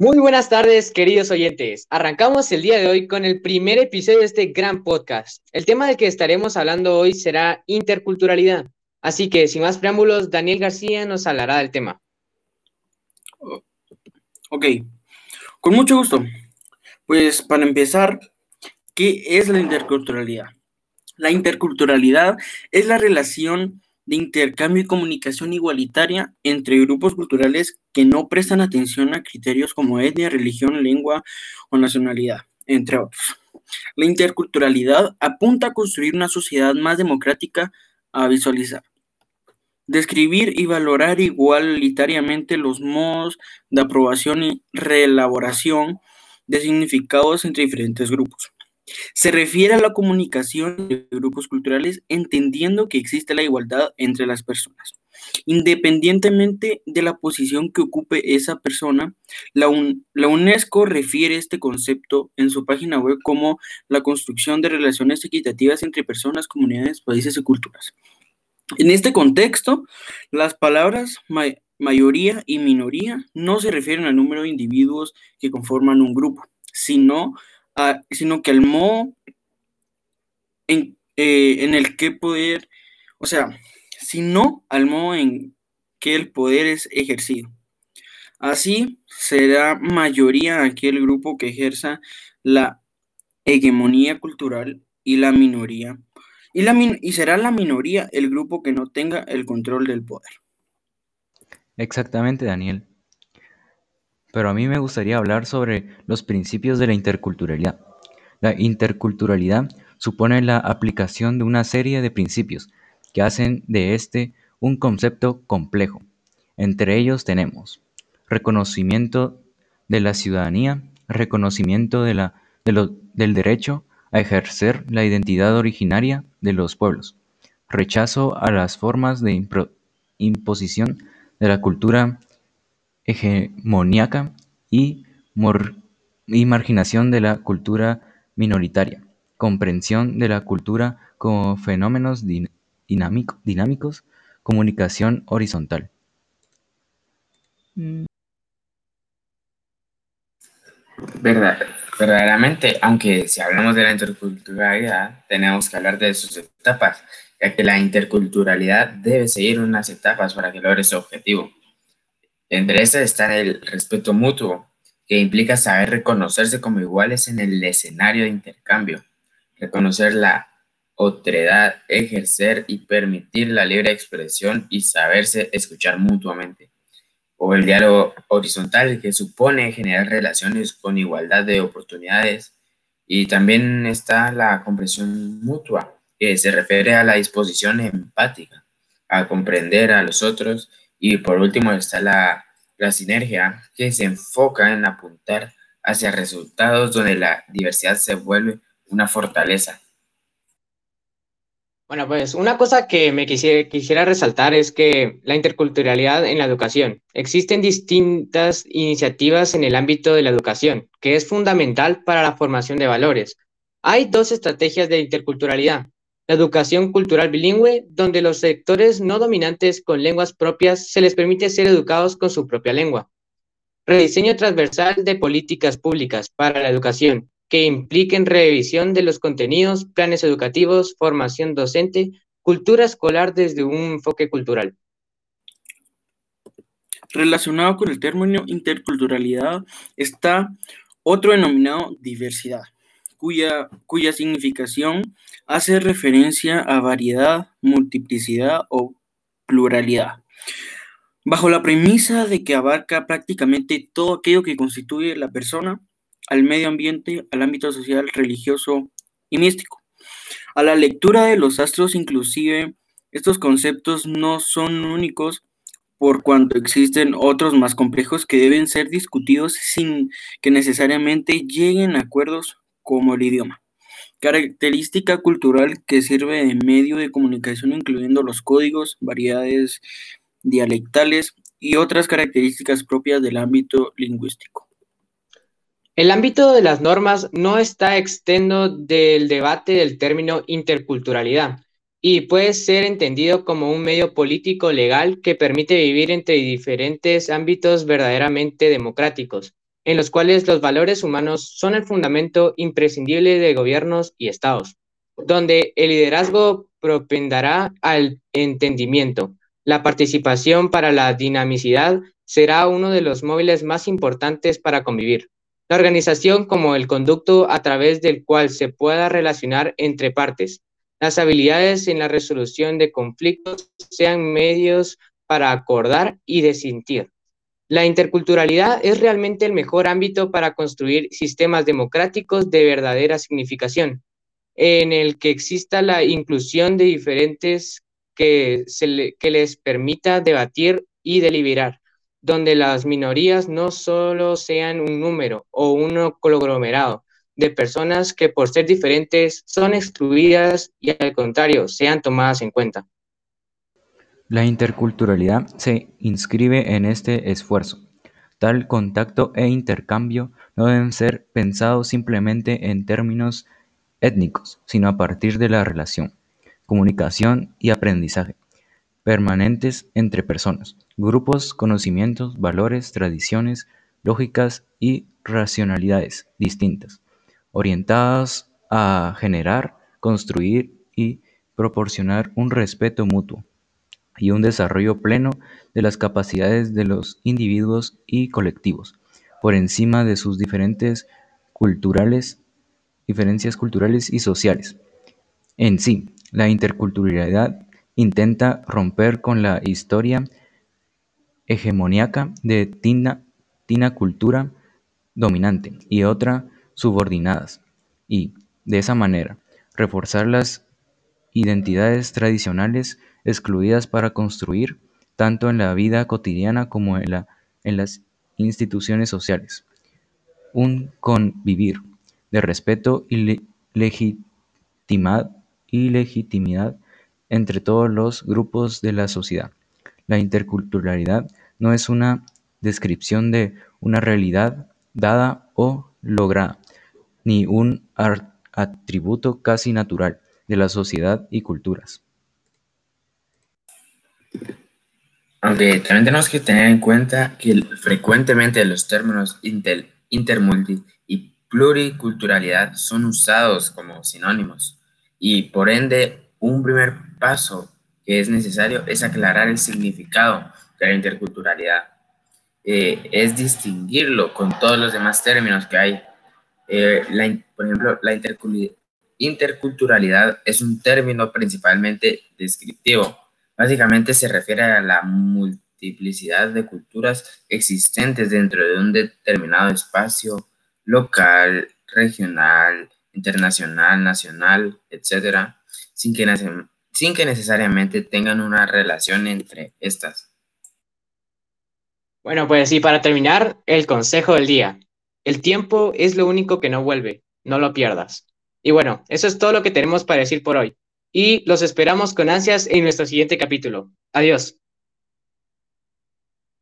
Muy buenas tardes, queridos oyentes. Arrancamos el día de hoy con el primer episodio de este gran podcast. El tema del que estaremos hablando hoy será interculturalidad. Así que, sin más preámbulos, Daniel García nos hablará del tema. Ok, con mucho gusto. Pues para empezar, ¿qué es la interculturalidad? La interculturalidad es la relación de intercambio y comunicación igualitaria entre grupos culturales que no prestan atención a criterios como etnia, religión, lengua o nacionalidad, entre otros. La interculturalidad apunta a construir una sociedad más democrática a visualizar. Describir y valorar igualitariamente los modos de aprobación y reelaboración de significados entre diferentes grupos. Se refiere a la comunicación de grupos culturales entendiendo que existe la igualdad entre las personas. Independientemente de la posición que ocupe esa persona, la, UNESCO refiere este concepto en su página web como la construcción de relaciones equitativas entre personas, comunidades, países y culturas. En este contexto, las palabras mayoría y minoría no se refieren al número de individuos que conforman un grupo, sino sino que al modo en, eh, en el que poder, o sea, sino al modo en que el poder es ejercido. Así será mayoría aquel grupo que ejerza la hegemonía cultural y la minoría. Y, la y será la minoría el grupo que no tenga el control del poder. Exactamente, Daniel pero a mí me gustaría hablar sobre los principios de la interculturalidad. La interculturalidad supone la aplicación de una serie de principios que hacen de este un concepto complejo. Entre ellos tenemos reconocimiento de la ciudadanía, reconocimiento del derecho a ejercer la identidad originaria de los pueblos, rechazo a las formas de imposición de la cultura hegemoníaca y, marginación de la cultura minoritaria, comprensión de la cultura como fenómenos dinámicos, comunicación horizontal. Verdad, verdaderamente, aunque si hablamos de la interculturalidad, tenemos que hablar de sus etapas, ya que la interculturalidad debe seguir unas etapas para que logre su objetivo. Entre estas está el respeto mutuo, que implica saber reconocerse como iguales en el escenario de intercambio, reconocer la otredad, ejercer y permitir la libre expresión y saberse escuchar mutuamente. O el diálogo horizontal, que supone generar relaciones con igualdad de oportunidades. Y también está la comprensión mutua, que se refiere a la disposición empática, a comprender a los otros y por último está la, sinergia, que se enfoca en apuntar hacia resultados donde la diversidad se vuelve una fortaleza. Bueno, pues una cosa que me quisiera, quisiera, resaltar es que la interculturalidad en la educación. Existen distintas iniciativas en el ámbito de la educación, que es fundamental para la formación de valores. Hay dos estrategias de interculturalidad. La educación cultural bilingüe, donde los sectores no dominantes con lenguas propias se les permite ser educados con su propia lengua. Rediseño transversal de políticas públicas para la educación, que impliquen revisión de los contenidos, planes educativos, formación docente, cultura escolar desde un enfoque cultural. Relacionado con el término interculturalidad está otro denominado diversidad cuya, cuya significación hace referencia a variedad, multiplicidad o pluralidad, bajo la premisa de que abarca prácticamente todo aquello que constituye la persona, al medio ambiente, al ámbito social, religioso y místico. A la lectura de los astros, inclusive, estos conceptos no son únicos por cuanto existen otros más complejos que deben ser discutidos sin que necesariamente lleguen a acuerdos como el idioma. Característica cultural que sirve de medio de comunicación incluyendo los códigos, variedades dialectales y otras características propias del ámbito lingüístico. El ámbito de las normas no está extendo del debate del término interculturalidad y puede ser entendido como un medio político legal que permite vivir entre diferentes ámbitos verdaderamente democráticos en los cuales los valores humanos son el fundamento imprescindible de gobiernos y estados, donde el liderazgo propendará al entendimiento. La participación para la dinamicidad será uno de los móviles más importantes para convivir. La organización como el conducto a través del cual se pueda relacionar entre partes. Las habilidades en la resolución de conflictos sean medios para acordar y desintir. La interculturalidad es realmente el mejor ámbito para construir sistemas democráticos de verdadera significación, en el que exista la inclusión de diferentes que, les permita debatir y deliberar, donde las minorías no solo sean un número o un conglomerado de personas que por ser diferentes son excluidas y al contrario sean tomadas en cuenta. La interculturalidad se inscribe en este esfuerzo. Tal contacto e intercambio no deben ser pensados simplemente en términos étnicos, sino a partir de la relación, comunicación y aprendizaje permanentes entre personas, grupos, conocimientos, valores, tradiciones, lógicas y racionalidades distintas, orientadas a generar, construir y proporcionar un respeto mutuo y un desarrollo pleno de las capacidades de los individuos y colectivos, por encima de sus diferentes culturales, diferencias culturales y sociales. En sí, la interculturalidad intenta romper con la historia hegemónica de tina, tina cultura dominante y otra subordinadas, y, de esa manera, reforzar las identidades tradicionales excluidas para construir, tanto en la vida cotidiana como en, la, en las instituciones sociales, un convivir de respeto y y legitimidad entre todos los grupos de la sociedad. La interculturalidad no es una descripción de una realidad dada o lograda, ni un atributo casi natural de la sociedad y culturas. Aunque también tenemos que tener en cuenta que frecuentemente los términos inter, intermulti y pluriculturalidad son usados como sinónimos y por ende un primer paso que es necesario es aclarar el significado de la interculturalidad. Eh, es distinguirlo con todos los demás términos que hay. Eh, por ejemplo, la interculturalidad es un término principalmente descriptivo. Básicamente se refiere a la multiplicidad de culturas existentes dentro de un determinado espacio local, regional, internacional, nacional, etcétera, sin que, sin que necesariamente tengan una relación entre estas. Bueno, pues sí, para terminar, el consejo del día. El tiempo es lo único que no vuelve, no lo pierdas. Y bueno, eso es todo lo que tenemos para decir por hoy. Y los esperamos con ansias en nuestro siguiente capítulo. Adiós.